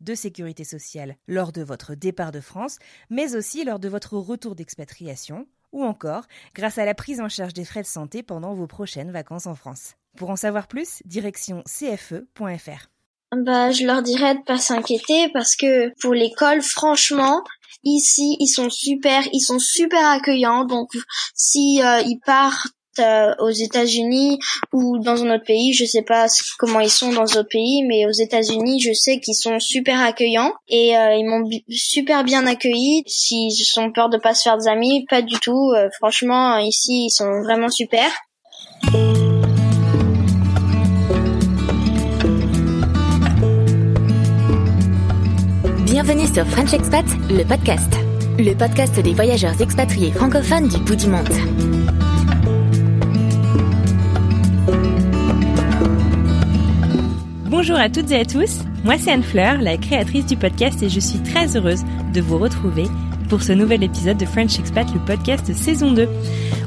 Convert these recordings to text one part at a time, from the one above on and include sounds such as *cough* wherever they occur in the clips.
de sécurité sociale lors de votre départ de France, mais aussi lors de votre retour d'expatriation, ou encore grâce à la prise en charge des frais de santé pendant vos prochaines vacances en France. Pour en savoir plus, direction cfe.fr. Bah, je leur dirais de pas s'inquiéter parce que pour l'école, franchement, ici, ils sont super, ils sont super accueillants. Donc, si euh, ils partent euh, aux États-Unis ou dans un autre pays, je sais pas comment ils sont dans d'autres pays, mais aux États-Unis, je sais qu'ils sont super accueillants et euh, ils m'ont super bien accueilli. S'ils ont peur de pas se faire des amis, pas du tout. Euh, franchement, ici, ils sont vraiment super. Bienvenue sur French Expat, le podcast. Le podcast des voyageurs expatriés francophones du bout du monde. Bonjour à toutes et à tous, moi c'est Anne Fleur, la créatrice du podcast et je suis très heureuse de vous retrouver pour ce nouvel épisode de French Expat, le podcast saison 2.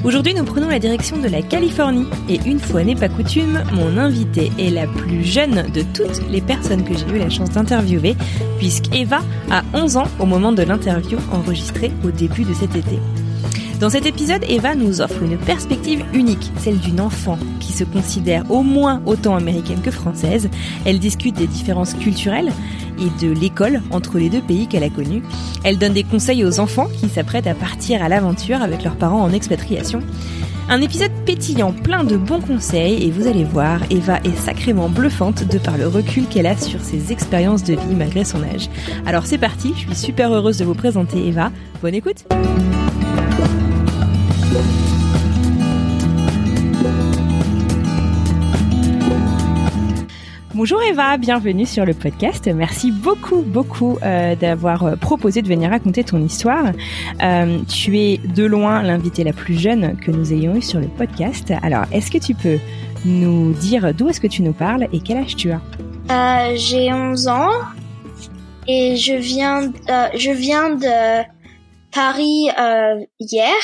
Aujourd'hui nous prenons la direction de la Californie et une fois n'est pas coutume, mon invitée est la plus jeune de toutes les personnes que j'ai eu la chance d'interviewer puisqu'Eva a 11 ans au moment de l'interview enregistrée au début de cet été. Dans cet épisode, Eva nous offre une perspective unique, celle d'une enfant qui se considère au moins autant américaine que française. Elle discute des différences culturelles et de l'école entre les deux pays qu'elle a connus. Elle donne des conseils aux enfants qui s'apprêtent à partir à l'aventure avec leurs parents en expatriation. Un épisode pétillant, plein de bons conseils et vous allez voir, Eva est sacrément bluffante de par le recul qu'elle a sur ses expériences de vie malgré son âge. Alors c'est parti, je suis super heureuse de vous présenter Eva. Bonne écoute Bonjour Eva, bienvenue sur le podcast. Merci beaucoup, beaucoup euh, d'avoir euh, proposé de venir raconter ton histoire. Euh, tu es de loin l'invitée la plus jeune que nous ayons eue sur le podcast. Alors, est-ce que tu peux nous dire d'où est-ce que tu nous parles et quel âge tu as? Euh, J'ai 11 ans et je viens, euh, je viens de Paris euh, hier,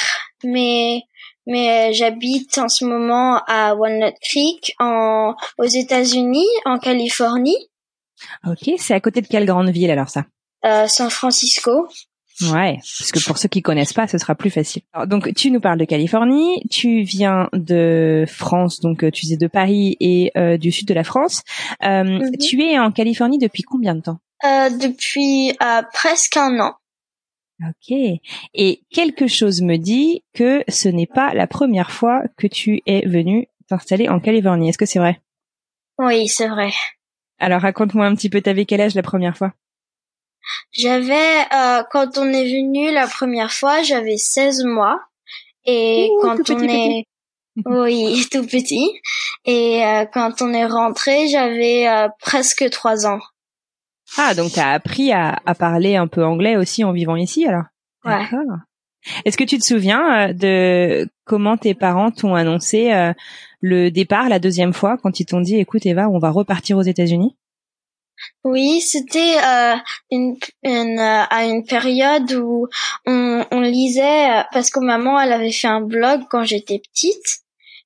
mais mais j'habite en ce moment à Walnut Creek en aux États-Unis, en Californie, Ok, c'est à côté de quelle grande ville alors ça? Euh, San Francisco. Ouais, parce que pour ceux qui connaissent pas, ce sera plus facile. Alors, donc, tu nous parles de Californie, tu viens de France, donc euh, tu es de Paris et euh, du sud de la France. Euh, Mhm. Tu es en Californie depuis combien de temps? Euh, depuis euh, presque un an. Ok. Et quelque chose me dit que ce n'est pas la première fois que tu es venu t'installer en Californie. Est-ce que c'est vrai? Oui, c'est vrai. Alors raconte-moi un petit peu, t'avais quel âge la première fois? J'avais, euh, quand on est venu la première fois, j'avais 16 mois. Et Ouh, quand on petit, est, oui, *laughs* tout petit. Et euh, quand on est rentré, j'avais euh, presque 3 ans. Ah, donc t'as appris à, à parler un peu anglais aussi en vivant ici alors? Ouais. D'accord. Est-ce que tu te souviens euh, de comment tes parents t'ont annoncé euh, le départ la deuxième fois quand ils t'ont dit écoute Eva, on va repartir aux États-Unis? Oui, c'était euh, une, une, euh, à une période où on, on lisait, parce que maman, elle avait fait un blog quand j'étais petite.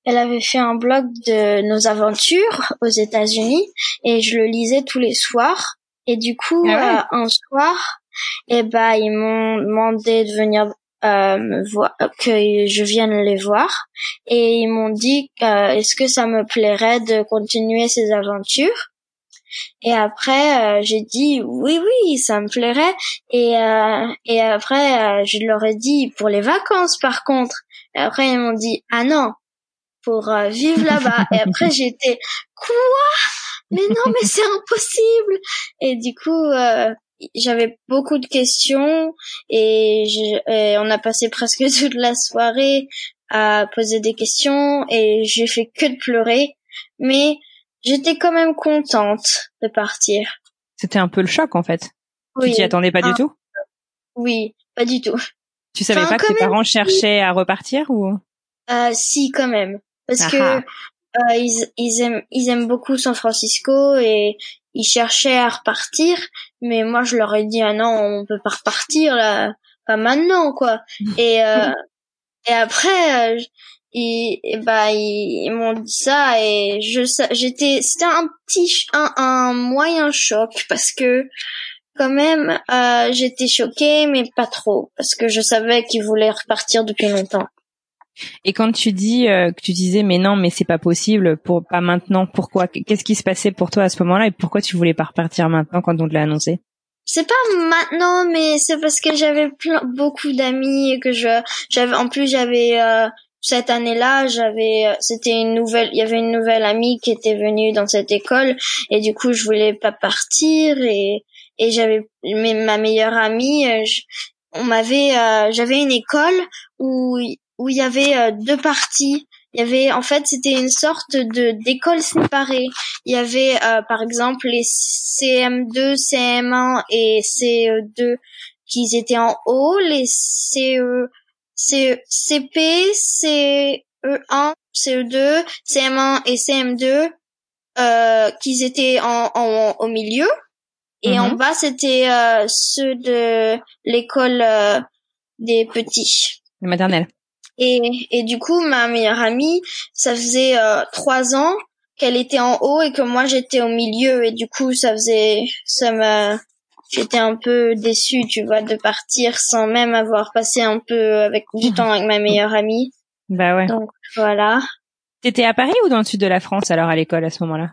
Elle avait fait un blog de nos aventures aux États-Unis et je le lisais tous les soirs. Et du coup, Ah ouais. euh, un soir, eh ben, ils m'ont demandé de venir euh, me voir, que je vienne les voir. Et ils m'ont dit, euh, est-ce que ça me plairait de continuer ces aventures? Et après, euh, j'ai dit oui, oui, ça me plairait. Et euh, et après, euh, je leur ai dit pour les vacances, par contre. Et après, ils m'ont dit ah non, pour vivre là-bas. et *laughs* après, j'étais quoi? Mais non, mais c'est impossible. Et du coup, j'avais beaucoup de questions et, et, on a passé presque *laughs* toute la soirée à poser des questions et j'ai fait que de pleurer. Mais j'étais quand même contente de partir. C'était un peu le choc en fait. Oui. Tu t'y attendais pas du tout? Oui, pas du tout. Tu savais pas que tes parents cherchaient à repartir ou? Euh, Si, quand même, parce ah que ah. Euh, ils, ils aiment ils aiment beaucoup San Francisco et ils cherchaient à repartir, mais moi je leur ai dit ah non, on peut pas repartir là, pas maintenant quoi. *laughs* et euh, et après, euh, et bah ils, m'ont dit ça et je j'étais c'était un petit un, un moyen choc parce que quand même euh, j'étais choquée mais pas trop parce que je savais qu'ils voulaient repartir depuis longtemps. Et quand tu dis euh, que tu disais mais non mais c'est pas possible pour pas maintenant pourquoi? Qu'est-ce qui se passait pour toi à ce moment-là et pourquoi tu voulais pas repartir maintenant quand on te l'a annoncé? C'est pas maintenant mais c'est parce que j'avais beaucoup d'amis et que je j'avais en plus j'avais euh, cette année-là, j'avais, euh, c'était une nouvelle, il y avait une nouvelle amie qui était venue dans cette école et du coup je voulais pas partir et et j'avais ma meilleure amie, euh, on m'avait, euh, j'avais une école où où il y avait deux parties. Il y avait en fait c'était une sorte de d'école séparée. Il y avait par exemple les CM2, CM1 et CE2 qui étaient en haut, les CE c'est CP, CE1, CE2, CM1 et CM2 euh, qui étaient en, en, au milieu. Et en mhm. bas, c'était euh, ceux de l'école euh, des petits. Maternelle. Et, et du coup, ma meilleure amie, ça faisait euh, trois ans qu'elle était en haut et que moi j'étais au milieu. Et du coup, ça faisait, ça m'a, j'étais un peu déçue, tu vois, de partir sans même avoir passé un peu avec du temps avec ma meilleure amie. Bah ouais. Donc voilà. T'étais à Paris ou dans le sud de la France alors à l'école à ce moment-là?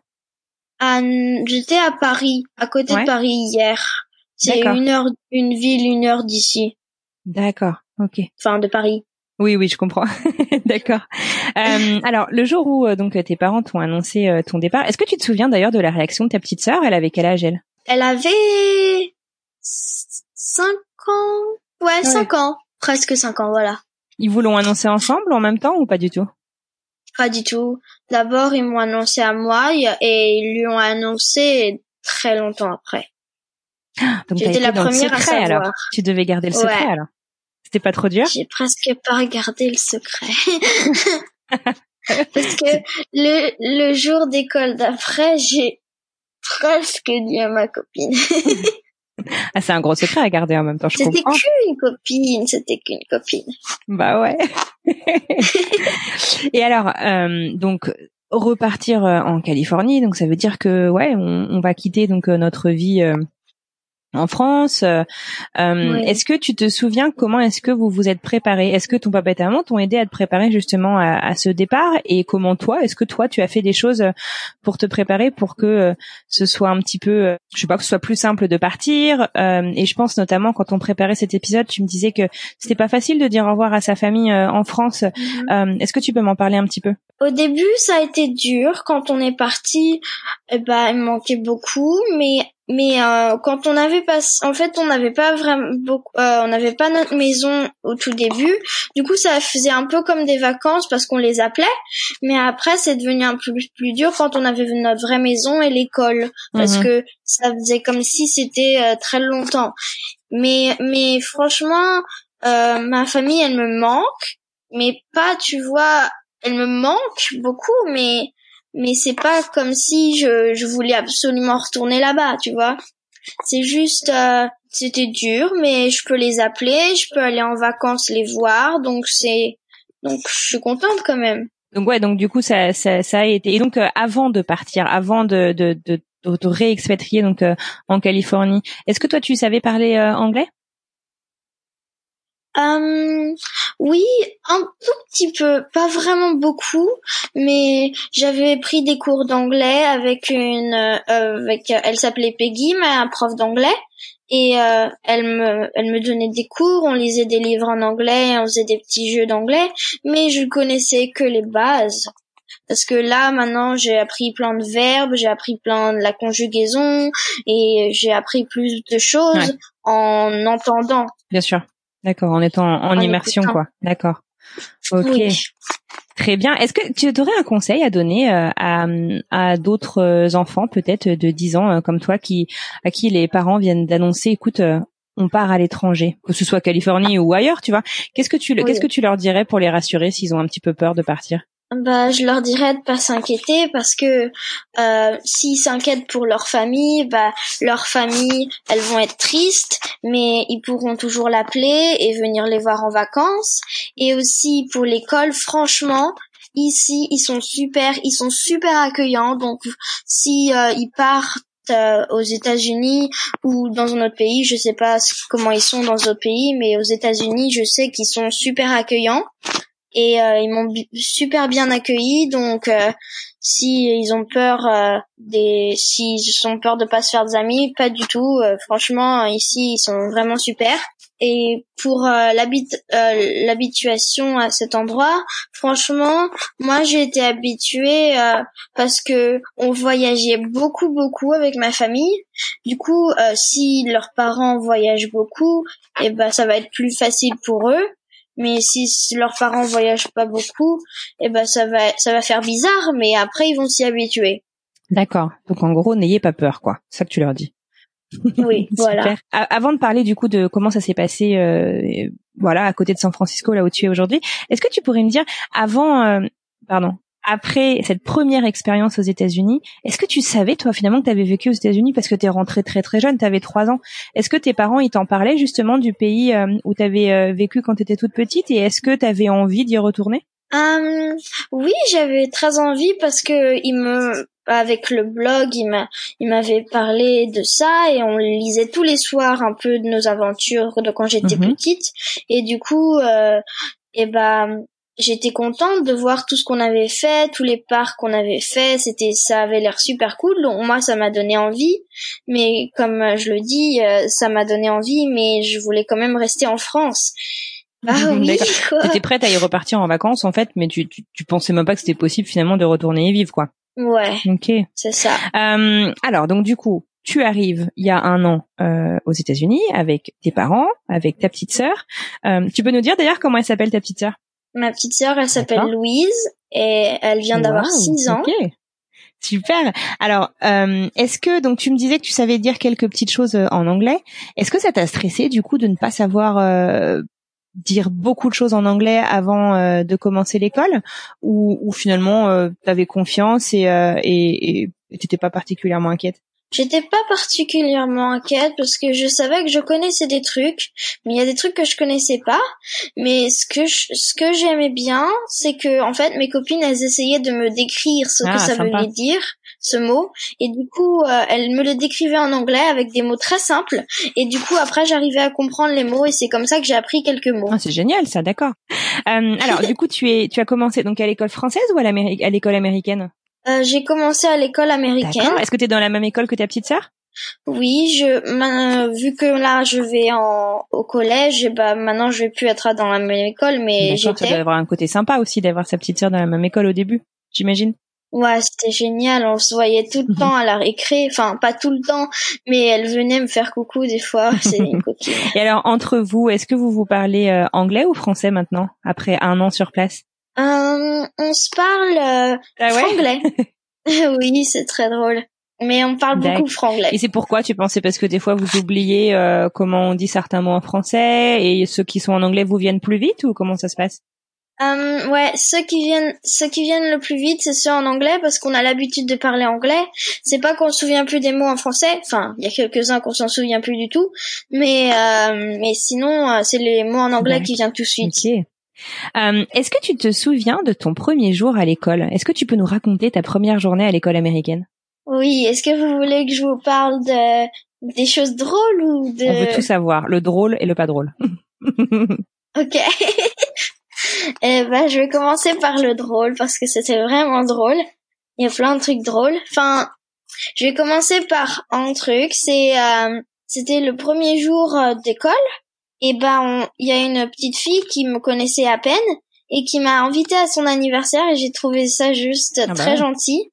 J'étais à Paris, à côté de Paris hier. C'est une heure, une ville, une heure d'ici. D'accord, ok. Enfin de Paris. Oui, oui, je comprends. *laughs* D'accord. Euh, alors, le jour où euh, donc tes parents t'ont annoncé euh, ton départ, est-ce que tu te souviens d'ailleurs de la réaction de ta petite sœur? Elle avait quel âge elle? Elle avait cinq ans. Ouais, cinq ans. Presque cinq ans, voilà. Ils vous l'ont annoncé ensemble en même temps ou pas du tout? Pas du tout. D'abord, ils m'ont annoncé à moi et ils lui ont annoncé très longtemps après. Donc J'étais la première à savoir. alors. Tu devais garder le secret alors. C'était pas trop dur J'ai presque pas regardé le secret. *laughs* Parce que le, le jour d'école d'après, j'ai presque dit à ma copine. ah, c'est un gros secret à garder en même temps, je C'était qu'une copine, c'était qu'une copine. Bah ouais. *laughs* Et alors, euh, donc repartir euh, en Californie, donc ça veut dire que ouais, on, on va quitter donc euh, notre vie euh, en France. Euh, euh, est-ce que tu te souviens comment est-ce que vous vous êtes préparé? Est-ce que ton papa et ta maman t'ont aidé à te préparer justement à, ce départ? Et comment toi, est-ce que toi tu as fait des choses pour te préparer pour que euh, ce soit un petit peu, je sais pas, que ce soit plus simple de partir? Et je pense notamment quand on préparait cet épisode, tu me disais que c'était pas facile de dire au revoir à sa famille en France. Mhm. est-ce que tu peux m'en parler un petit peu? Au début, ça a été dur quand on est parti. Eh ben, il manquait beaucoup, mais mais euh, quand on avait pas en fait on n'avait pas vraiment beaucoup euh, on n'avait pas notre maison au tout début. Du coup ça faisait un peu comme des vacances parce qu'on les appelait. Mais après c'est devenu un peu plus dur quand on avait notre vraie maison et l'école. Parce mhm. que ça faisait comme si c'était euh, très longtemps. Mais mais franchement ma famille elle me manque. Mais pas tu vois elle me manque beaucoup mais mais c'est pas comme si je, je voulais absolument retourner là-bas, tu vois. C'est juste, euh, c'était dur, mais je peux les appeler, je peux aller en vacances les voir, donc c'est, donc je suis contente quand même. Donc ouais, donc du coup ça, ça, ça a été. Et donc euh, avant de partir, avant de de de, de, réexpatrier donc euh, en Californie, est-ce que toi tu savais parler anglais? Euh, oui, un tout petit peu, pas vraiment beaucoup, mais j'avais pris des cours d'anglais avec une, euh, avec, elle s'appelait Peggy, mais un prof d'anglais, et euh, elle me, elle me donnait des cours, on lisait des livres en anglais, on faisait des petits jeux d'anglais, mais je connaissais que les bases. Parce que là, maintenant, j'ai appris plein de verbes, j'ai appris plein de la conjugaison, et j'ai appris plus de choses en entendant. Bien sûr. D'accord, en étant en, immersion, quoi. D'accord. Ok. Très bien. Est-ce que tu aurais un conseil à donner euh, à, à d'autres euh, enfants, peut-être de 10 ans euh, comme toi, qui à qui les parents viennent d'annoncer, écoute, on part à l'étranger, que ce soit Californie ou ailleurs, tu vois Qu'est-ce que tu qu'est-ce que tu leur dirais pour les rassurer s'ils ont un petit peu peur de partir? Bah, je leur dirais de pas s'inquiéter parce que euh, s'ils s'inquiètent pour leur famille, bah leur famille, elles vont être tristes, mais ils pourront toujours l'appeler et venir les voir en vacances. Et aussi pour l'école, franchement, ici ils sont super, ils sont super accueillants. Donc si euh, ils partent euh, aux États-Unis ou dans un autre pays, je sais pas comment ils sont dans d'autres pays, mais aux États-Unis, je sais qu'ils sont super accueillants et euh, ils m'ont super bien accueilli. Donc euh, si ils ont peur euh, des s'ils ont peur de pas se faire des amis pas du tout. Franchement ici ils sont vraiment super. Et pour l'habituation à cet endroit franchement moi j'ai été habituée parce que on voyageait beaucoup beaucoup avec ma famille. Du coup si leurs parents voyagent beaucoup et eh ben ça va être plus facile pour eux mais si leurs parents voyagent pas beaucoup, eh ben ça va ça va faire bizarre, mais après ils vont s'y habituer. D'accord. Donc en gros, n'ayez pas peur, quoi. C'est ça que tu leur dis. Oui, *laughs* voilà. Avant de parler du coup de comment ça s'est passé, euh, voilà, à côté de San Francisco, là où tu es aujourd'hui, est-ce que tu pourrais me dire, avant, euh, pardon, après cette première expérience aux États-Unis, est-ce que tu savais toi finalement que tu avais vécu aux États-Unis? Parce que tu es rentrée très très jeune, tu avais trois ans. Est-ce que tes parents ils t'en parlaient justement du pays euh, où tu avais euh, vécu quand tu étais toute petite? Et est-ce que tu avais envie d'y retourner? Euh, Oui, j'avais très envie parce que il me avec le blog, il m'a il m'avait parlé de ça et on lisait tous les soirs un peu de nos aventures de quand j'étais mhm. petite et du coup euh, et ben j'étais contente de voir tout ce qu'on avait fait, tous les parcs qu'on avait fait, c'était ça avait l'air super cool. Donc moi ça m'a donné envie, mais comme je le dis, euh, ça m'a donné envie mais je voulais quand même rester en France. Bah *laughs* oui, T'étais prête à y repartir en vacances en fait, mais tu, tu, tu pensais même pas que c'était possible finalement de retourner y vivre quoi. Ouais. Ok. C'est ça. Euh, alors donc du coup, tu arrives il y a un an euh, aux États-Unis avec tes parents, avec ta petite sœur. Euh, tu peux nous dire d'ailleurs comment elle s'appelle ta petite sœur? Ma petite sœur, elle s'appelle Louise et elle vient d'avoir 6 ans. Super. Alors, euh, est-ce que donc tu me disais que tu savais dire quelques petites choses euh, en anglais. Est-ce que ça t'a stressé du coup de ne pas savoir euh, dire beaucoup de choses en anglais avant de commencer l'école, ou, ou finalement tu avais confiance et et t'étais pas particulièrement inquiète? J'étais pas particulièrement inquiète parce que je savais que je connaissais des trucs, mais il y a des trucs que je connaissais pas. Mais ce que ce que j'aimais bien, c'est que en fait mes copines elles essayaient de me décrire ce que ah, ça voulait dire ce mot et du coup euh, elles me le décrivaient en anglais avec des mots très simples et du coup après j'arrivais à comprendre les mots et c'est comme ça que j'ai appris quelques mots. Ah, c'est génial ça, d'accord. Euh, alors *laughs* du coup tu es tu as commencé donc à l'école française ou à l'école américaine? J'ai commencé à l'école américaine. Est-ce que tu es dans la même école que ta petite sœur? Oui, je vu que là je vais en au collège, bah maintenant je vais plus être dans la même école, mais j'étais. Ça doit avoir un côté sympa aussi d'avoir sa petite sœur dans la même école au début, j'imagine. Ouais, c'était génial. On se voyait tout le temps à la récré. Enfin, pas tout le temps, mais elle venait me faire coucou des fois. *laughs* C'est une coquine. Et alors, entre vous, est-ce que vous vous parlez euh, anglais ou français maintenant, après un an sur place? Euh, on se parle euh, ah franglais. *laughs* *laughs* oui, c'est très drôle. Mais on parle beaucoup franglais. Et c'est pourquoi tu pensais? Parce que des fois vous oubliez euh, comment on dit certains mots en français et ceux qui sont en anglais vous viennent plus vite ou comment ça se passe? Euh, ouais, ceux qui viennent, ceux qui viennent le plus vite, c'est ceux en anglais parce qu'on a l'habitude de parler anglais. C'est pas qu'on se souvient plus des mots en français. Enfin, il y a quelques uns qu'on s'en souvient plus du tout, mais euh, mais sinon, euh, c'est les mots en anglais qui viennent tout de suite. Euh, Est-ce que tu te souviens de ton premier jour à l'école? Est-ce que tu peux nous raconter ta première journée à l'école américaine? Oui. Est-ce que vous voulez que je vous parle de des choses drôles ou de On veut tout savoir, le drôle et le pas drôle. *laughs* Ok. *laughs* eh ben, je vais commencer par le drôle parce que c'était vraiment drôle. Il y a plein de trucs drôles. Enfin, je vais commencer par un truc. C'est, euh, c'était le premier jour euh, d'école. Et ben, il y a une petite fille qui me connaissait à peine et qui m'a invité à son anniversaire et j'ai trouvé ça juste Ah bah très ouais. gentil.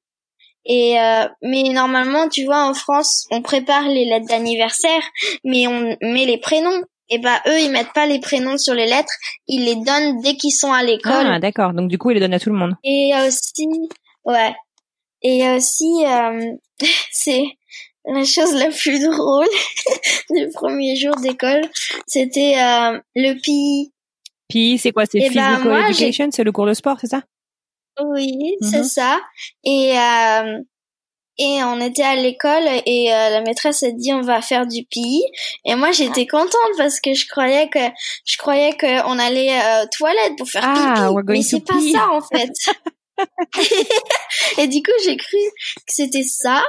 Et euh, mais normalement, tu vois, en France, on prépare les lettres d'anniversaire, mais on met les prénoms. Et ben eux, ils mettent pas les prénoms sur les lettres, ils les donnent dès qu'ils sont à l'école. Ah, d'accord. Donc du coup, il les donne à tout le monde. Et aussi, ouais. Et aussi, euh, *laughs* c'est la chose la plus drôle *laughs* du premier jour d'école, c'était euh, le PI. Puis c'est quoi? C'est Eh ben, physical education, c'est le cours de sport, c'est ça? Oui, Mhm. c'est ça. Et euh, et on était à l'école et euh, la maîtresse a dit on va faire du PI et moi j'étais contente parce que je croyais que je croyais que on allait euh, aux toilettes pour faire Ah, pipi we're going mais c'est pas ça en fait. *laughs* et du coup j'ai cru que c'était ça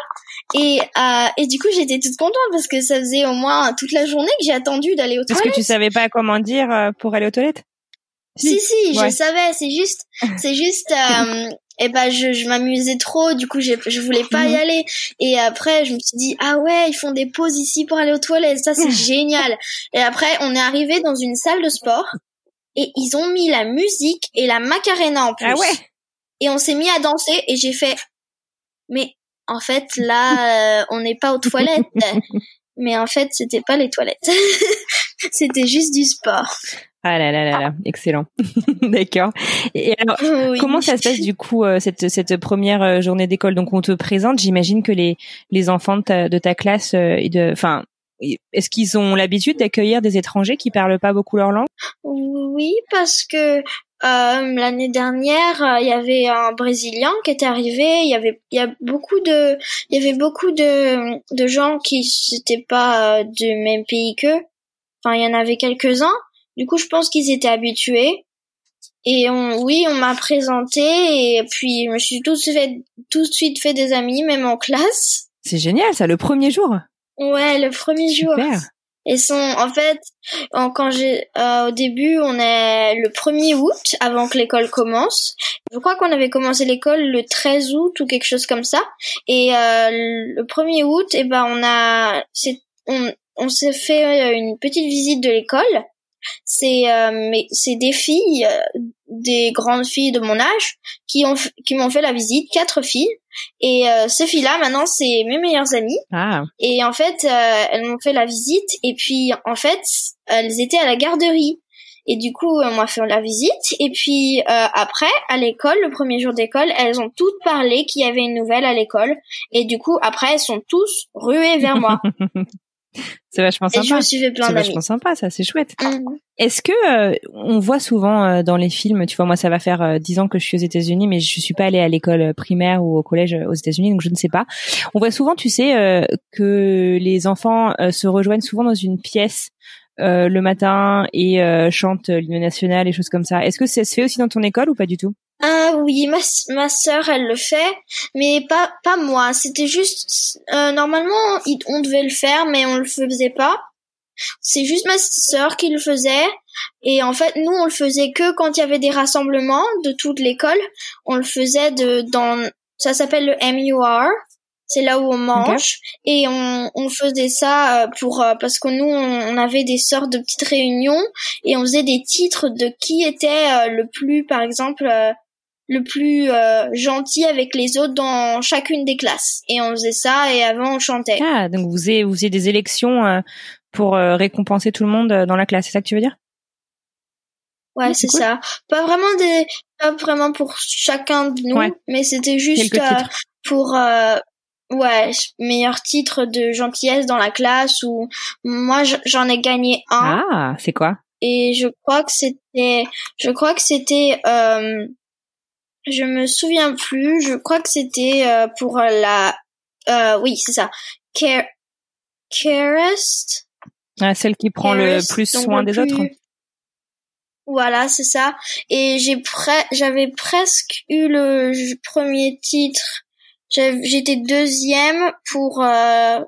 et euh, et du coup j'étais toute contente parce que ça faisait au moins toute la journée que j'ai attendu d'aller aux Parce toilettes. que tu savais pas comment dire euh, pour aller aux toilettes? Si si, Ouais. je savais. C'est juste, *laughs* c'est juste. Euh, et ben je, je m'amusais trop. Du coup, j'ai, je voulais pas y Mhm. aller. Et après, je me suis dit ah ouais, ils font des pauses ici pour aller aux toilettes. Ça c'est *laughs* génial. Et après, on est arrivé dans une salle de sport et ils ont mis la musique et la macarena en plus. Ah ouais? Et on s'est mis à danser et j'ai fait. Mais en fait là, euh, on n'est pas aux toilettes. *laughs* Mais en fait, c'était pas les toilettes. *laughs* c'était juste du sport. Ah là là là là, excellent. *laughs* D'accord. Et alors, Oui. comment ça se passe du coup euh, cette cette première euh, journée d'école? Donc on te présente, j'imagine que les les enfants de ta, de ta classe euh, et de, enfin, est-ce qu'ils ont l'habitude d'accueillir des étrangers qui parlent pas beaucoup leur langue? Oui, parce que l'année dernière, euh, il y avait un Brésilien qui était arrivé. Il y avait, il y a beaucoup de, il y avait beaucoup de de gens qui n'étaient pas euh, du même pays qu'eux. Enfin, il y en avait quelques-uns. Du coup, je pense qu'ils étaient habitués. Et on, oui, on m'a présenté et puis je me suis tout de suite fait, tout de suite fait des amis, même en classe. C'est génial, ça, le premier jour. Ouais, le premier jour. Super. Et sont en fait en- quand j'ai euh, au début on est le 1er août avant que l'école commence. Je crois qu'on avait commencé l'école le 13 août ou quelque chose comme ça. Et euh, le 1er août et ben on a c'est on on s'est fait euh, une petite visite de l'école. C'est euh, mais c'est des filles euh, des grandes filles de mon âge qui ont qui m'ont fait la visite, quatre filles et euh, ces filles-là maintenant c'est mes meilleures amies. Ah, Et en fait, euh, elles m'ont fait la visite et puis en fait, elles étaient à la garderie. Et du coup, on m'a fait la visite. Et puis euh, après, à l'école, le premier jour d'école, elles ont toutes parlé qu'il y avait une nouvelle à l'école. Et du coup, après, elles sont tous ruées vers moi. *laughs* c'est vachement et je sympa. me suis fait plein C'est vachement sympa, ça, c'est chouette. Mhm. Est-ce que euh, on voit souvent euh, dans les films, tu vois, moi ça va faire euh, dix ans que je suis aux États-Unis, mais je suis pas allée à l'école primaire ou au collège euh, aux États-Unis, donc je ne sais pas. On voit souvent, tu sais, euh, que les enfants euh, se rejoignent souvent dans une pièce euh, le matin et euh, chantent l'hymne national et choses comme ça. Est-ce que ça se fait aussi dans ton école ou pas du tout? Ah oui, ma, ma sœur, elle le fait, mais pas pas moi. C'était juste euh, normalement, il- on devait le faire, mais on le faisait pas. C'est juste ma sœur qui le faisait. Et en fait, nous, on le faisait que quand il y avait des rassemblements de toute l'école. On le faisait de dans ça s'appelle le MUR. C'est là où on mange et on, on faisait ça euh, pour euh, parce que nous on, on avait des sortes de petites réunions et on faisait des titres de qui était euh, le plus par exemple le plus euh, gentil avec les autres dans chacune des classes et on faisait ça et avant on chantait. Ah, donc vous faisiez, vous faisiez des élections euh, pour euh, récompenser tout le monde euh, dans la classe, c'est ça que tu veux dire? Ouais, Ouais, c'est cool. ça. Pas vraiment des, pas vraiment pour chacun de nous, Ouais. mais c'était juste euh, pour, euh, ouais, meilleur titre de gentillesse dans la classe ou moi j'en ai gagné un Ah, c'est quoi? Et je crois que c'était, je crois que c'était, euh, je me souviens plus, je crois que c'était euh, pour la, euh, oui c'est ça, Care, Carest? ah, Celle qui prend le plus soin des plus- autres Voilà, c'est ça. Et j'ai pre- j'avais presque eu le premier titre. J'étais deuxième pour euh,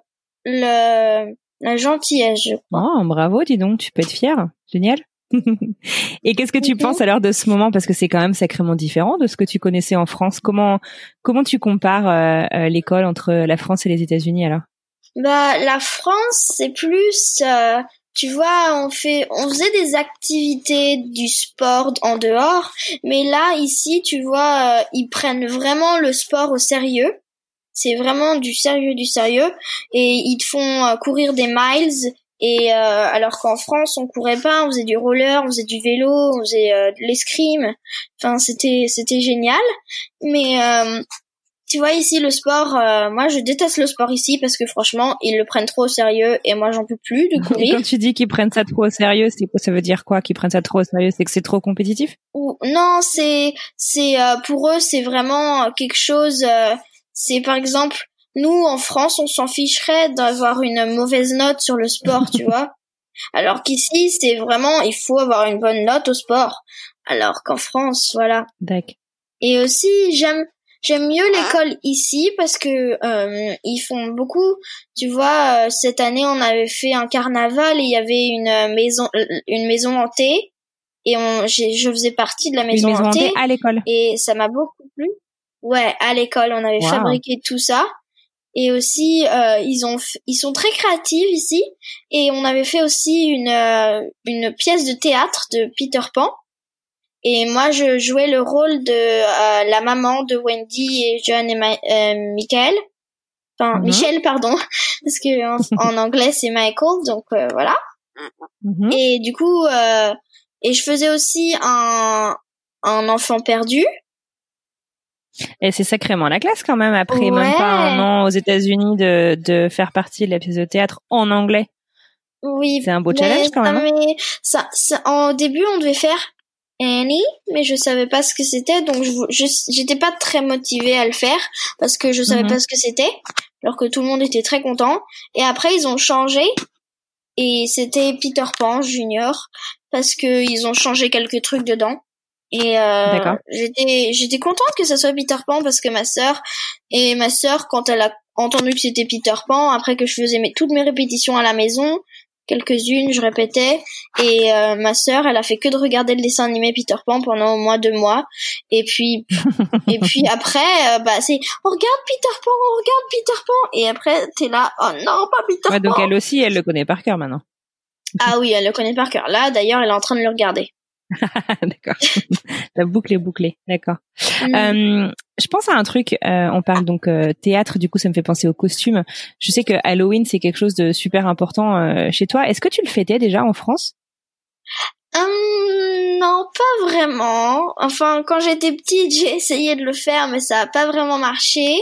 le la gentillesse. je- Oh, bravo, dis donc, tu peux être fier. Génial. *laughs* Et qu'est-ce que tu penses alors de ce moment? Parce que c'est quand même sacrément différent de ce que tu connaissais en France. Comment comment tu compares euh, euh, l'école entre la France et les États-Unis alors? Bah la France c'est plus euh, tu vois, on fait, on faisait des activités du sport en dehors, mais là ici, tu vois, ils prennent vraiment le sport au sérieux. C'est vraiment du sérieux, du sérieux, et ils te font courir des miles et euh, alors qu'en France, on courait pas, on faisait du roller, on faisait du vélo, on faisait euh, de l'escrime. Enfin, c'était c'était génial. Mais euh, tu vois ici le sport, moi je déteste le sport ici parce que franchement ils le prennent trop au sérieux et moi j'en peux plus de *laughs* courir. Quand tu dis qu'ils prennent ça trop au sérieux, ça veut dire quoi Qu'ils prennent ça trop au sérieux, c'est que c'est trop compétitif? Ou non, c'est c'est pour eux c'est vraiment quelque chose. c'est par exemple nous, en France, on s'en ficherait d'avoir une mauvaise note sur le sport, tu *laughs* vois. Alors qu'ici, c'est vraiment, il faut avoir une bonne note au sport. Alors qu'en France, voilà. D'accord. Et aussi, j'aime, j'aime mieux l'école ici parce que euh, ils font beaucoup. Tu vois, euh, cette année, on avait fait un carnaval et il y avait une maison, une maison hantée et on, je faisais partie de la maison, une maison hantée, à l'école. Et ça m'a beaucoup plu. Ouais, à l'école, on avait fabriqué tout ça et aussi euh, ils ont ils sont très créatifs ici. Et on avait fait aussi une euh, une pièce de théâtre de Peter Pan. Et moi je jouais le rôle de euh, la maman de Wendy et John et Michael. Enfin mhm. Michel pardon. *laughs* Parce que en, anglais c'est Michael donc voilà. Mhm. et du coup et je faisais aussi un un enfant perdu et c'est sacrément la classe quand même, après même pas un an aux États-Unis, de, de faire partie de la pièce de théâtre en anglais. Oui. C'est un beau challenge quand même. Mais ça, ça, en début, on devait faire Annie, mais je savais pas ce que c'était, donc je j'étais pas très motivée à le faire parce que je savais mhm. pas ce que c'était, alors que tout le monde était très content. Et après, ils ont changé et c'était Peter Pan Junior parce que ils ont changé quelques trucs dedans. Et euh, j'étais j'étais contente que ça soit Peter Pan parce que ma sœur et ma sœur quand elle a entendu que c'était Peter Pan après que je faisais mes, toutes mes répétitions à la maison quelques-unes je répétais. Et euh, ma sœur elle a fait que de regarder le dessin animé Peter Pan pendant au moins deux mois. Et puis *laughs* et puis après euh, bah c'est on regarde Peter Pan on regarde Peter Pan. Et après t'es là oh non pas Peter ouais, donc elle aussi elle le connaît par cœur maintenant. Ah oui elle le connaît par cœur. Là d'ailleurs elle est en train de le regarder *laughs* D'accord. *laughs* La boucle est bouclée. D'accord. Euh, je pense à un truc. Euh, on parle donc euh, théâtre. Du coup, ça me fait penser aux costumes. Je sais que Halloween c'est quelque chose de super important euh, chez toi. Est-ce que tu le fêtais déjà en France? Hum, Non, pas vraiment. Enfin, quand j'étais petite, j'ai essayé de le faire, mais ça a pas vraiment marché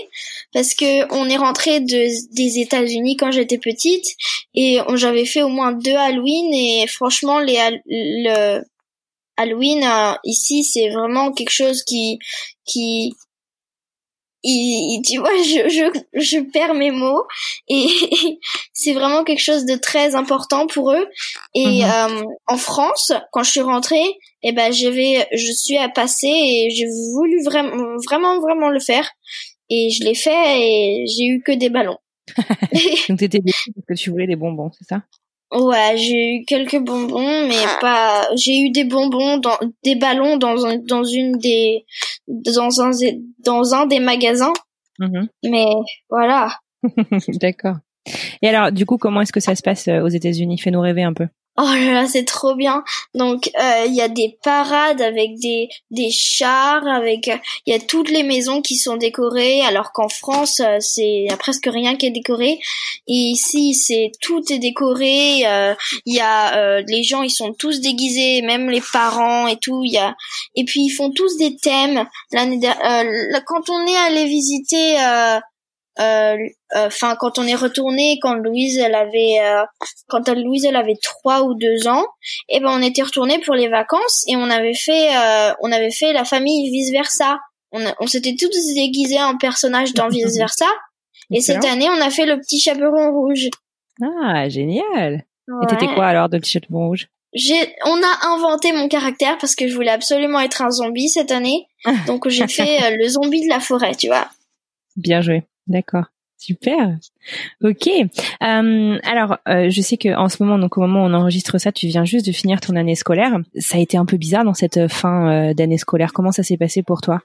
parce que on est rentré de, des États-Unis quand j'étais petite et j'avais fait au moins deux Halloween et franchement les le Halloween euh, ici c'est vraiment quelque chose qui qui tu vois *laughs* je, je je perds mes mots et *laughs* c'est vraiment quelque chose de très important pour eux. Et mhm. euh, en France quand je suis rentrée eh ben j'avais je suis à passer et j'ai voulu vraiment vraiment vraiment le faire. Et je l'ai fait et j'ai eu que des ballons. *laughs* Donc t'étais parce que tu voulais des bonbons c'est ça? Ouais, j'ai eu quelques bonbons, mais pas. J'ai eu des bonbons dans des ballons dans un, dans une des dans un dans un des magasins. Mm-hmm. Mais voilà. *laughs* D'accord. Et alors, du coup, comment est-ce que ça se passe euh, aux États-Unis? Fais-nous rêver un peu. Oh là là, c'est trop bien. Donc euh, il y a des parades avec des des chars, avec il y a toutes les maisons qui sont décorées, alors qu'en France euh, c'est y a presque rien qui est décoré. Et ici c'est tout est décoré. Euh, il y a les gens ils sont tous déguisés, même les parents et tout. Il y a et puis ils font tous des thèmes. L'année quand on est allé visiter euh, enfin quand on est retourné quand Louise elle avait euh, quand Louise elle avait trois ou deux ans et eh ben on était retourné pour les vacances et on avait fait euh, on avait fait la famille vice versa on, on s'était tous déguisés en personnages dans *laughs* vice versa et cette année on a fait le petit chaperon rouge. Ah génial. Et t'étais quoi alors de petit chaperon rouge? J'ai on a inventé mon caractère parce que je voulais absolument être un zombie cette année. *laughs* Donc j'ai fait le zombie de la forêt tu vois. Bien joué D'accord. Super. Ok. Euh, alors, euh, je sais que en ce moment, donc au moment où on enregistre ça, tu viens juste de finir ton année scolaire. Ça a été un peu bizarre dans cette fin euh, d'année scolaire. Comment ça s'est passé pour toi?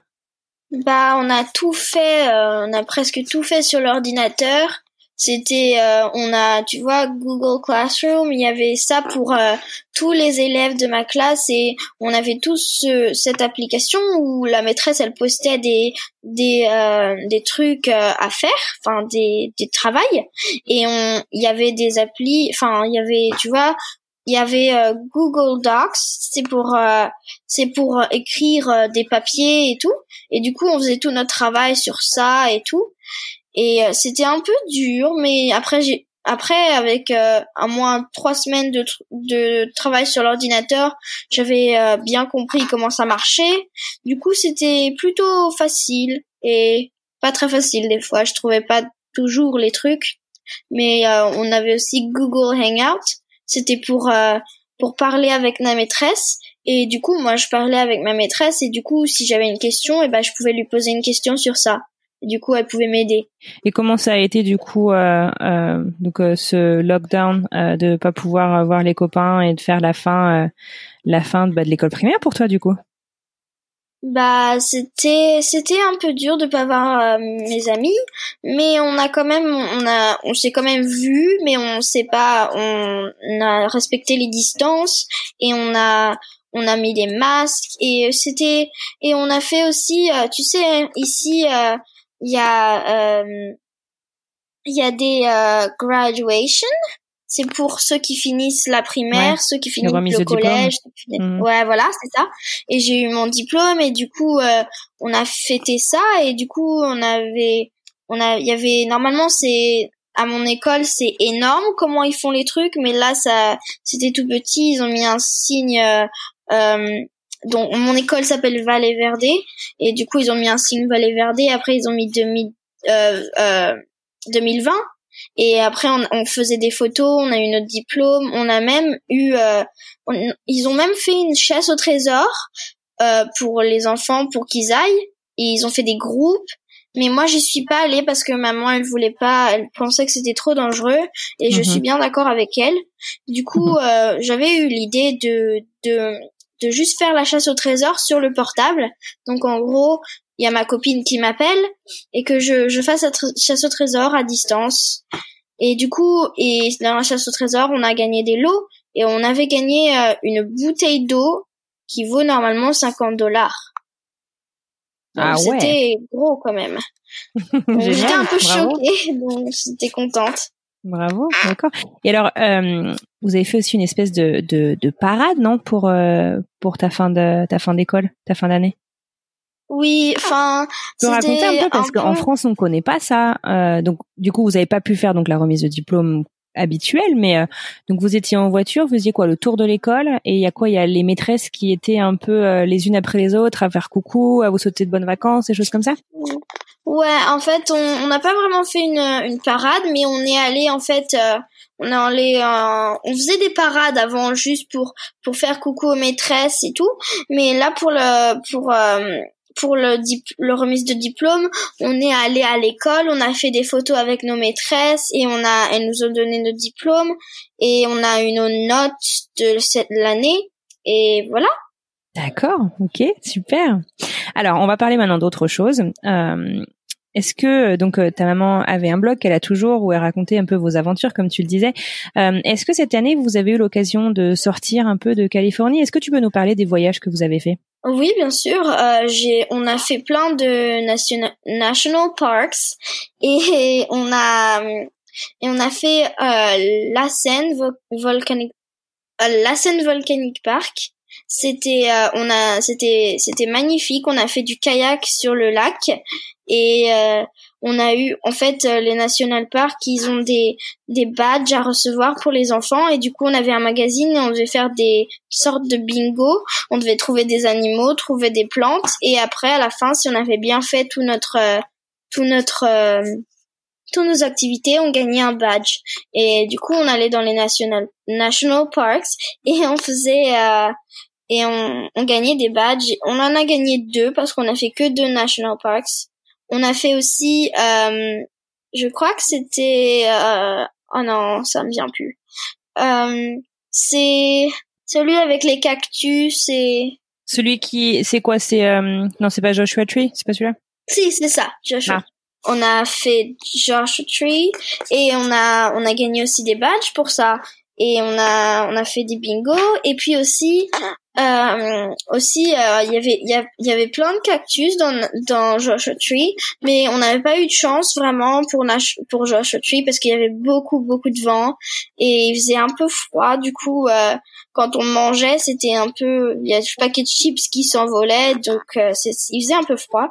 Bah, on a tout fait. on a presque tout fait sur l'ordinateur. C'était, euh, on a, tu vois, Google Classroom, il y avait ça pour euh, tous les élèves de ma classe et on avait tous cette application où la maîtresse elle postait des des euh, des trucs à faire, enfin des des travails et on, il y avait des applis, enfin il y avait, tu vois, il y avait Google Docs, c'est pour c'est pour écrire des papiers et tout et du coup on faisait tout notre travail sur ça et tout et euh, c'était un peu dur, mais après j'ai après avec euh, un moins trois semaines de, de travail sur l'ordinateur, j'avais euh, bien compris comment ça marchait. Du coup, c'était plutôt facile et pas très facile des fois. Je trouvais pas toujours les trucs, mais on avait aussi Google Hangout. C'était pour pour parler avec ma maîtresse et du coup moi je parlais avec ma maîtresse et du coup si j'avais une question et eh ben je pouvais lui poser une question sur ça du coup, elle pouvait m'aider. Et comment ça a été du coup euh, euh, donc euh, ce lockdown euh, de pas pouvoir voir les copains et de faire la fin euh, la fin de, bah, de l'école primaire pour toi du coup? Bah c'était c'était un peu dur de pas voir mes amis, mais on a quand même on a on s'est quand même vu, mais on s'est pas on, on a respecté les distances et on a on a mis des masques et c'était et on a fait aussi tu sais ici il y a euh, il y a des euh, graduation c'est pour ceux qui finissent la primaire, ceux qui finissent le collège. Mmh. Ouais, voilà, c'est ça. Et j'ai eu mon diplôme et du coup, euh, on a fêté ça et du coup, on avait, on a, il y avait normalement c'est à mon école c'est énorme comment ils font les trucs, mais là ça, c'était tout petit. Ils ont mis un signe. Euh, euh donc mon école s'appelle Valley Verde et du coup ils ont mis un signe Valley Verde après ils ont mis 2000, euh, euh, 2020 et après on, on, faisait des photos on a eu notre diplôme on a même eu euh, ils ont même fait une chasse au trésor euh, pour les enfants pour qu'ils aillent. Et ils ont fait des groupes. Mais moi j'y suis pas allée parce que maman elle voulait pas elle pensait que c'était trop dangereux. Et je mhm. suis bien d'accord avec elle. Du coup mhm. euh, j'avais eu l'idée de de de juste faire la chasse au trésor sur le portable. Donc en gros, il y a ma copine qui m'appelle et que je, je fasse la chasse au trésor à distance. Et du coup, et dans la chasse au trésor, on a gagné des lots et on avait gagné euh, une bouteille d'eau qui vaut normalement 50 dollars. Ah ouais. C'était gros quand même. *laughs* J'étais un peu choquée, *laughs* donc j'étais contente. Bravo, d'accord. Et alors, euh, vous avez fait aussi une espèce de, de, de parade, non, pour euh, pour ta fin de ta fin d'école, ta fin d'année? Oui, enfin. Tu peux raconter un peu parce qu'en France on connaît pas ça. Euh, donc du coup vous avez pas pu faire donc la remise de diplôme habituelle, mais euh, donc vous étiez en voiture, vous faisiez quoi le tour de l'école et il y a quoi? Il y a les maîtresses qui étaient un peu euh, les unes après les autres à faire coucou, à vous sauter de bonnes vacances, des choses comme ça? Ouais, en fait on n'a pas vraiment fait une, une parade, mais on est allé en fait. Euh, on est allé, on faisait des parades avant juste pour pour faire coucou aux maîtresses et tout, mais là pour le pour pour le, le remise de diplôme, on est allé à l'école, on a fait des photos avec nos maîtresses et on a, elles nous ont donné nos diplômes et on a eu nos notes de cette l'année et voilà. D'accord, ok, super. Alors, on va parler maintenant d'autre chose. Euh, est-ce que donc euh, ta maman avait un blog qu'elle a toujours où elle racontait un peu vos aventures comme tu le disais euh, Est-ce que cette année vous avez eu l'occasion de sortir un peu de Californie? Est-ce que tu peux nous parler des voyages que vous avez faits? Oui, bien sûr. Euh, j'ai, on a fait plein de national, national parks et *laughs* on a et on a fait euh, la Seine volcanic, euh, la Seine volcanic park. C'était, euh, on a, c'était, c'était magnifique. On a fait du kayak sur le lac et euh, on a eu en fait euh, les national parks ils ont des des badges à recevoir pour les enfants et du coup on avait un magazine et on devait faire des sortes de bingo on devait trouver des animaux trouver des plantes et après à la fin si on avait bien fait tout notre euh, tout notre euh, toutes nos activités on gagnait un badge et du coup on allait dans les national national parks et on faisait et on, on gagnait des badges. On en a gagné deux parce qu'on a fait que deux national parks. On a fait aussi euh, je crois que c'était euh, oh non ça me vient plus. Euh, c'est celui avec les cactus et celui qui c'est quoi c'est euh... non c'est pas Joshua Tree c'est pas celui-là? Si c'est ça Joshua. Ah. on a fait Joshua Tree et on a on a gagné aussi des badges pour ça. Et on a on a fait des bingos. Et puis aussi euh, aussi euh, il y avait il y, avait plein de cactus dans dans Joshua Tree mais on n'avait pas eu de chance vraiment pour pour Joshua Tree parce qu'il y avait beaucoup beaucoup de vent et il faisait un peu froid du coup euh, quand on mangeait c'était un peu il y a du paquet de chips qui s'envolaient donc euh, il faisait un peu froid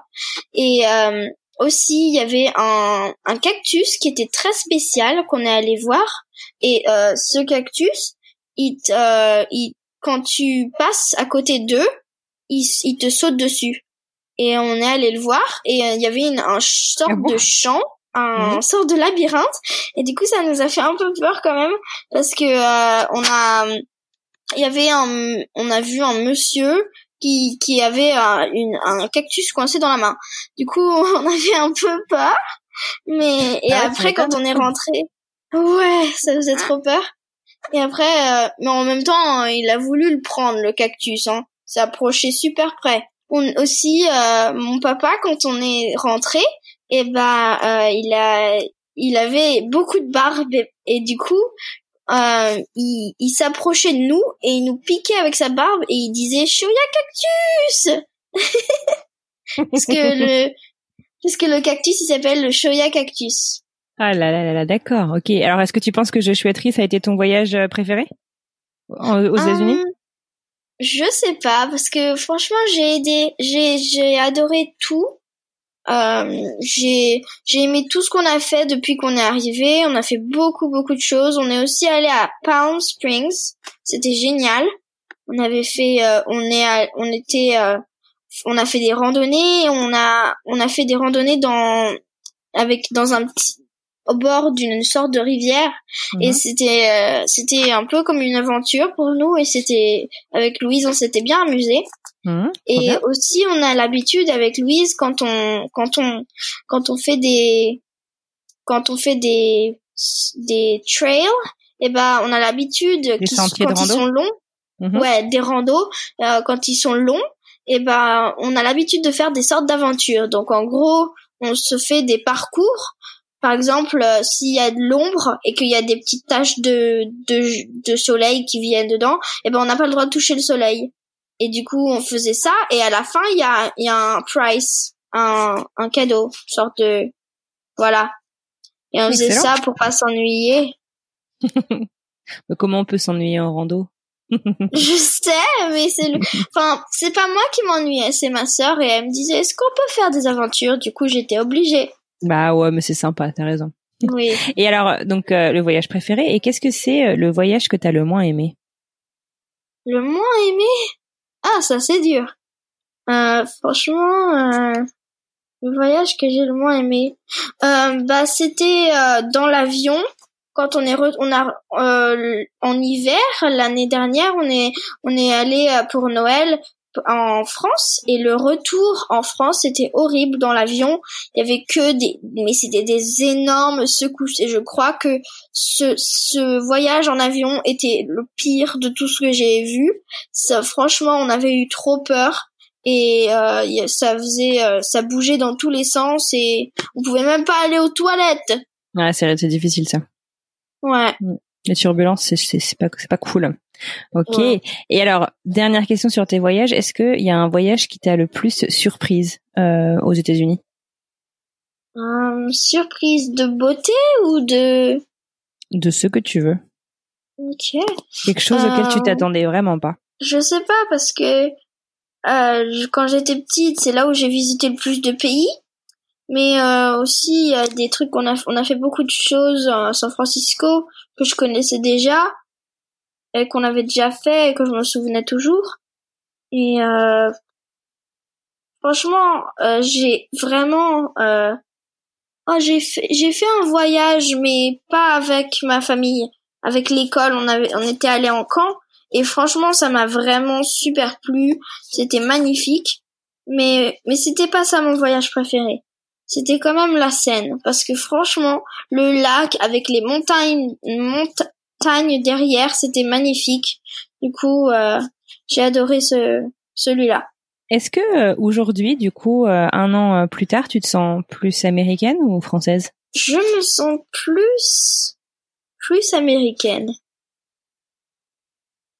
et euh, aussi, il y avait un, un cactus qui était très spécial qu'on est allé voir. Et euh, ce cactus, il, euh, il, quand tu passes à côté d'eux, il, il te saute dessus. Et on est allé le voir et euh, il y avait une un sorte ah de champ, un mhm. sorte de labyrinthe. Et du coup, ça nous a fait un peu peur quand même parce que euh, on a, il y avait un, on a vu un monsieur qui, qui avait un, une, un cactus coincé dans la main. Du coup, *laughs* on avait un peu peur. Mais et ah après, quand on est rentré, ouais, ça faisait trop peur. Et après, euh, mais en même temps, il a voulu le prendre le cactus. Hein. Approché super près. On, aussi, euh, mon papa, quand on est rentré, et eh ben, euh, il a, il avait beaucoup de barbe et, et du coup, euh, il, il s'approchait de nous et il nous piquait avec sa barbe et il disait Shoya cactus *laughs* parce que le parce que le cactus il s'appelle le Shoya cactus. Ah là là là, là d'accord. Ok. Alors est-ce que tu penses que Je suis ça a été ton voyage euh, préféré? Aux États-Unis? Je sais pas parce que franchement j'ai aidé j'ai j'ai adoré tout euh, j'ai j'ai aimé tout ce qu'on a fait depuis qu'on est arrivé. On a fait beaucoup beaucoup de choses. On est aussi allé à Palm Springs. C'était génial. On avait fait, euh, on est, on était, euh, on a fait des randonnées. On a on a fait des randonnées dans avec dans un petit au bord d'une sorte de rivière et mhm. c'était c'était un peu comme une aventure pour nous et c'était avec Louise on s'était bien amusé Mmh, et aussi, on a l'habitude avec Louise quand on quand on quand on fait des quand on fait des des trails, et eh ben on a l'habitude quand ils sont longs, mmh. ouais, des randos euh, quand ils sont longs, et ben on a l'habitude de faire des sortes d'aventures. Donc en gros, on se fait des parcours. Par exemple, euh, s'il y a de l'ombre et qu'il y a des petites taches de, de, de soleil qui viennent dedans, eh ben on n'a pas le droit de toucher le soleil. Et du coup, on faisait ça. Et à la fin, il y a, y a un price, un, un cadeau, une sorte de, voilà. Et on faisait ça pour pas s'ennuyer. *laughs* Comment on peut s'ennuyer en rando? *laughs* Je sais, mais c'est le, enfin, c'est pas moi qui m'ennuyais, c'est ma sœur et elle me disait, est-ce qu'on peut faire des aventures? Du coup, j'étais obligée. Bah ouais, mais c'est sympa, t'as raison. Oui. Et alors, donc, euh, le voyage préféré, et qu'est-ce que c'est euh, le voyage que t'as le moins aimé? Le moins aimé? Ah, ça c'est dur. Euh, franchement, euh, le voyage que j'ai le moins aimé, euh, bah c'était euh, dans l'avion quand on est on a en hiver l'année dernière on est on est allé pour Noël en France et le retour en France c'était horrible dans l'avion. Il y avait que des mais c'était des énormes secousses et je crois que ce ce voyage en avion était le pire de tout ce que j'ai vu. Ça franchement on avait eu trop peur et euh, ça faisait euh, ça bougeait dans tous les sens et on pouvait même pas aller aux toilettes. Ouais c'est difficile ça. Ouais. Mm. Les turbulences c'est c'est pas c'est pas cool Ok. Et alors, dernière question sur tes voyages. Est-ce qu'il y a un voyage qui t'a le plus surprise euh, aux États-Unis? Euh, Surprise de beauté ou de De ce que tu veux. Ok. Quelque chose auquel tu euh, t'attendais vraiment pas. Je sais pas parce que euh, quand j'étais petite, c'est là où j'ai visité le plus de pays. Mais euh, aussi, il y a des trucs qu'on a, on a fait beaucoup de choses à San Francisco que je connaissais déjà et qu'on avait déjà fait et que je me souvenais toujours. Et euh, franchement, euh, j'ai vraiment euh, oh, j'ai fait j'ai fait un voyage mais pas avec ma famille, avec l'école, on avait on était allé en camp et franchement, ça m'a vraiment super plu, c'était magnifique. Mais mais c'était pas ça mon voyage préféré. C'était quand même la Seine parce que franchement, le lac avec les montagnes, montagnes derrière, c'était magnifique. Du coup, euh, j'ai adoré ce celui-là. Est-ce que euh, aujourd'hui, du coup, euh, un an plus tard, tu te sens plus américaine ou française? Je me sens plus plus américaine.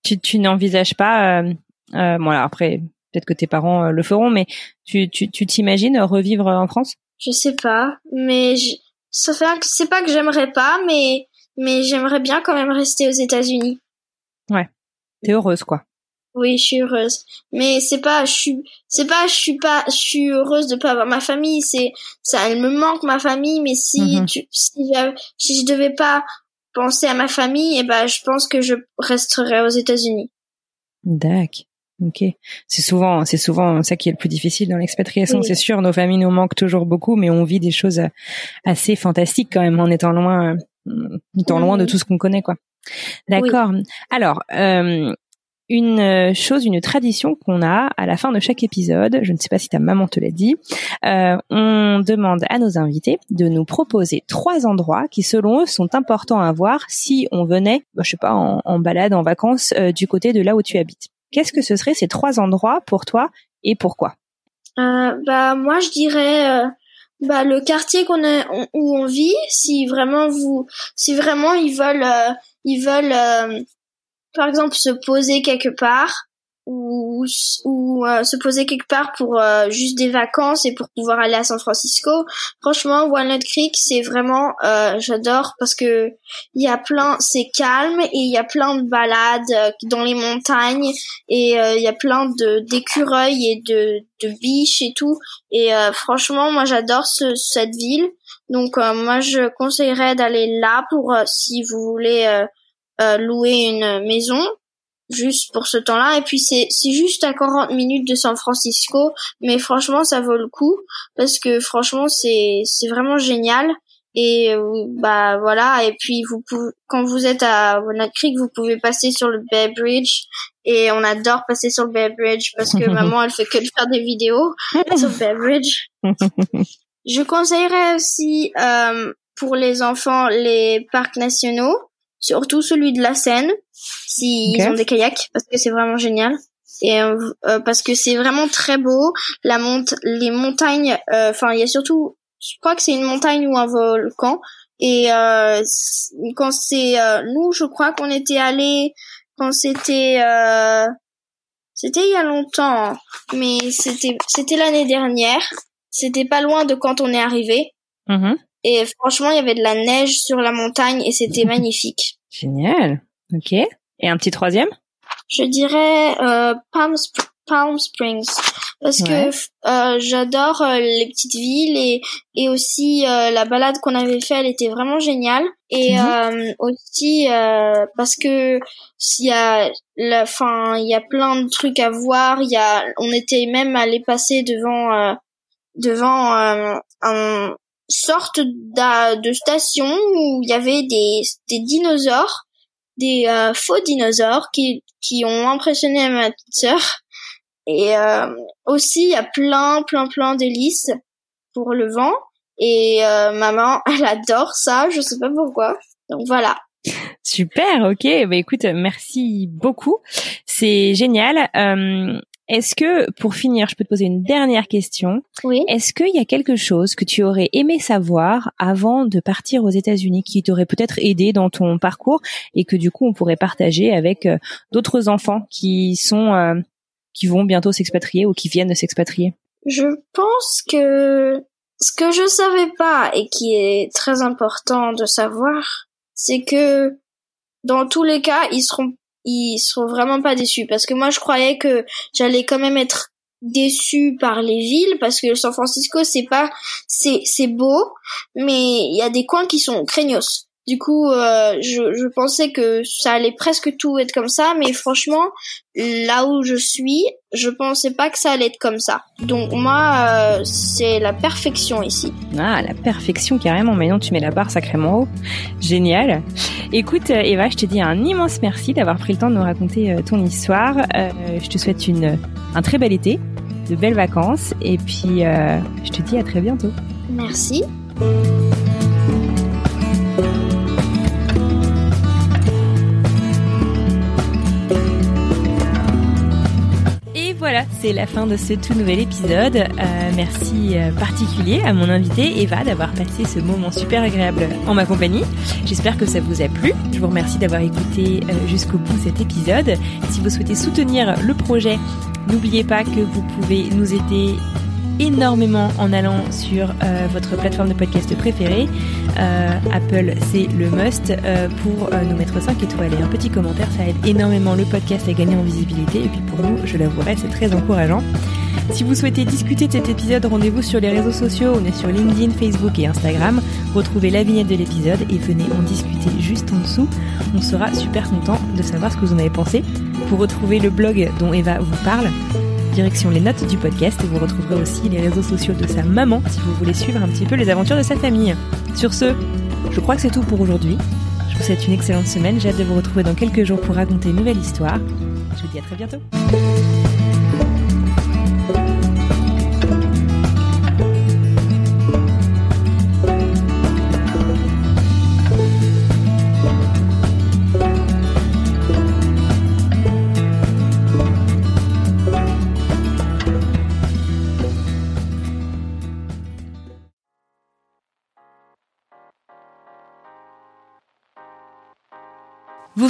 Tu, tu n'envisages pas, euh, bon alors après, peut-être que tes parents le feront, mais tu tu t'imagines revivre en France? Je sais pas, mais je, ça fait c'est pas que j'aimerais pas, mais mais j'aimerais bien quand même rester aux États-Unis. Ouais, t'es heureuse quoi. Oui, je suis heureuse. Mais c'est pas, je suis, c'est pas, je suis pas, je suis heureuse de pas avoir ma famille. C'est, ça, elle me manque ma famille. Mais si mhm. tu, si, si je devais pas penser à ma famille, et eh ben, je pense que je resterais aux États-Unis. D'accord. Ok. C'est souvent, c'est souvent ça qui est le plus difficile dans l'expatriation. C'est sûr, nos familles nous manquent toujours beaucoup, mais on vit des choses assez fantastiques quand même en étant loin, en étant loin de tout ce qu'on connaît, quoi. D'accord. Alors, euh, une euh, chose, une tradition qu'on a à la fin de chaque épisode. Je ne sais pas si ta maman te l'a dit. Euh, on demande à nos invités de nous proposer trois endroits qui, selon eux, sont importants à voir si on venait, bah, je sais pas, en, balade, en vacances, euh, du côté de là où tu habites. Qu'est-ce que ce seraient ces trois endroits pour toi et pourquoi? Bah moi, je dirais. bah le quartier qu'on est où on vit si vraiment vous si vraiment ils veulent ils veulent par exemple se poser quelque part ou, ou euh, se poser quelque part pour euh, juste des vacances et pour pouvoir aller à San Francisco. Franchement, Walnut Creek, c'est vraiment euh, j'adore parce que il y a plein, c'est calme et il y a plein de balades dans les montagnes et il y a plein de d'écureuils et de de biches et tout. Et franchement, moi j'adore ce, cette ville. Donc moi je conseillerais d'aller là pour si vous voulez euh, louer une maison juste pour ce temps-là. Et puis c'est c'est juste à 40 minutes de San Francisco mais franchement ça vaut le coup parce que franchement c'est c'est vraiment génial. Et euh, bah voilà. Et puis vous pouvez quand vous êtes à Walnut Creek vous pouvez passer sur le Bay Bridge. Et on adore passer sur le Bay Bridge parce que *laughs* maman elle fait que de faire des vidéos *laughs* sur le Bay Bridge. Je conseillerais aussi euh, pour les enfants les parcs nationaux surtout celui de la Seine, s'ils ont des kayaks, parce que c'est vraiment génial. Et euh, euh, parce que c'est vraiment très beau, la monte, les montagnes, euh, enfin il y a surtout, je crois que c'est une montagne ou un volcan. Et quand c'est nous, je crois qu'on était allé quand c'était c'était il y a longtemps, mais c'était c'était l'année dernière. C'était pas loin de quand on est arrivé. Mm-hmm. Et franchement, il y avait de la neige sur la montagne et c'était *laughs* magnifique. Génial. Ok. Et un petit troisième? Je dirais euh, Palm, Palm Springs. Parce que euh, j'adore euh, les petites villes et et aussi euh, la balade qu'on avait fait elle était vraiment géniale. Et mhm. aussi parce que s'il y a la fin il y a plein de trucs à voir. Il y a on était même allé passer devant devant un sorte de station où il y avait des, des dinosaures, des euh, faux dinosaures qui, qui ont impressionné ma sœur. Et euh, aussi, il y a plein, plein, plein d'hélices pour le vent. Et euh, maman, *laughs* elle adore ça, je sais pas pourquoi. Donc voilà. Super, ok. Bah écoute, merci beaucoup. C'est génial. Euh, est-ce que, pour finir, je peux te poser une dernière question? Oui. Est-ce qu'il y a quelque chose que tu aurais aimé savoir avant de partir aux États-Unis qui t'aurait peut-être aidé dans ton parcours et que du coup on pourrait partager avec euh, d'autres enfants qui sont euh, qui vont bientôt s'expatrier ou qui viennent de s'expatrier? Je pense que ce que je savais pas et qui est très important de savoir, c'est que dans tous les cas, ils seront ils seront vraiment pas déçus. Parce que moi je croyais que j'allais quand même être déçu par les villes parce que San Francisco c'est pas c'est c'est beau mais il y a des coins qui sont craignos du coup, euh, je, je, pensais que ça allait presque tout être comme ça, mais franchement, là où je suis, je pensais pas que ça allait être comme ça. Donc moi, euh, c'est la perfection ici. Ah, la perfection carrément. Maintenant, tu mets la barre sacrément haut. Génial. Écoute, euh, Eva, je te dis un immense merci d'avoir pris le temps de nous raconter ton histoire. je te souhaite une, un très bel été, de belles vacances, et puis je te dis à très bientôt. Merci. C'est la fin de ce tout nouvel épisode. Euh, merci euh, particulier à mon invité Eva d'avoir passé ce moment super agréable en ma compagnie. J'espère que ça vous a plu. Je vous remercie d'avoir écouté euh, jusqu'au bout cet épisode. Si vous souhaitez soutenir le projet, n'oubliez pas que vous pouvez nous aider énormément en allant sur euh, votre plateforme de podcast préférée. Euh, Apple, c'est le must euh, pour nous mettre 5 étoiles et un petit commentaire. Ça aide énormément le podcast à gagner en visibilité. Et puis pour nous, je l'avouerai, c'est très encourageant. Si vous souhaitez discuter de cet épisode, rendez-vous sur les réseaux sociaux. On est sur LinkedIn, Facebook et Instagram. Retrouvez la vignette de l'épisode et venez en discuter juste en dessous. On sera super content de savoir ce que vous en avez pensé. Pour retrouver le blog dont Eva vous parle, direction les notes du podcast et vous retrouverez aussi les réseaux sociaux de sa maman si vous voulez suivre un petit peu les aventures de sa famille. Sur ce, je crois que c'est tout pour aujourd'hui. Je vous souhaite une excellente semaine. J'ai hâte de vous retrouver dans quelques jours pour raconter une nouvelle histoire. Je vous dis à très bientôt.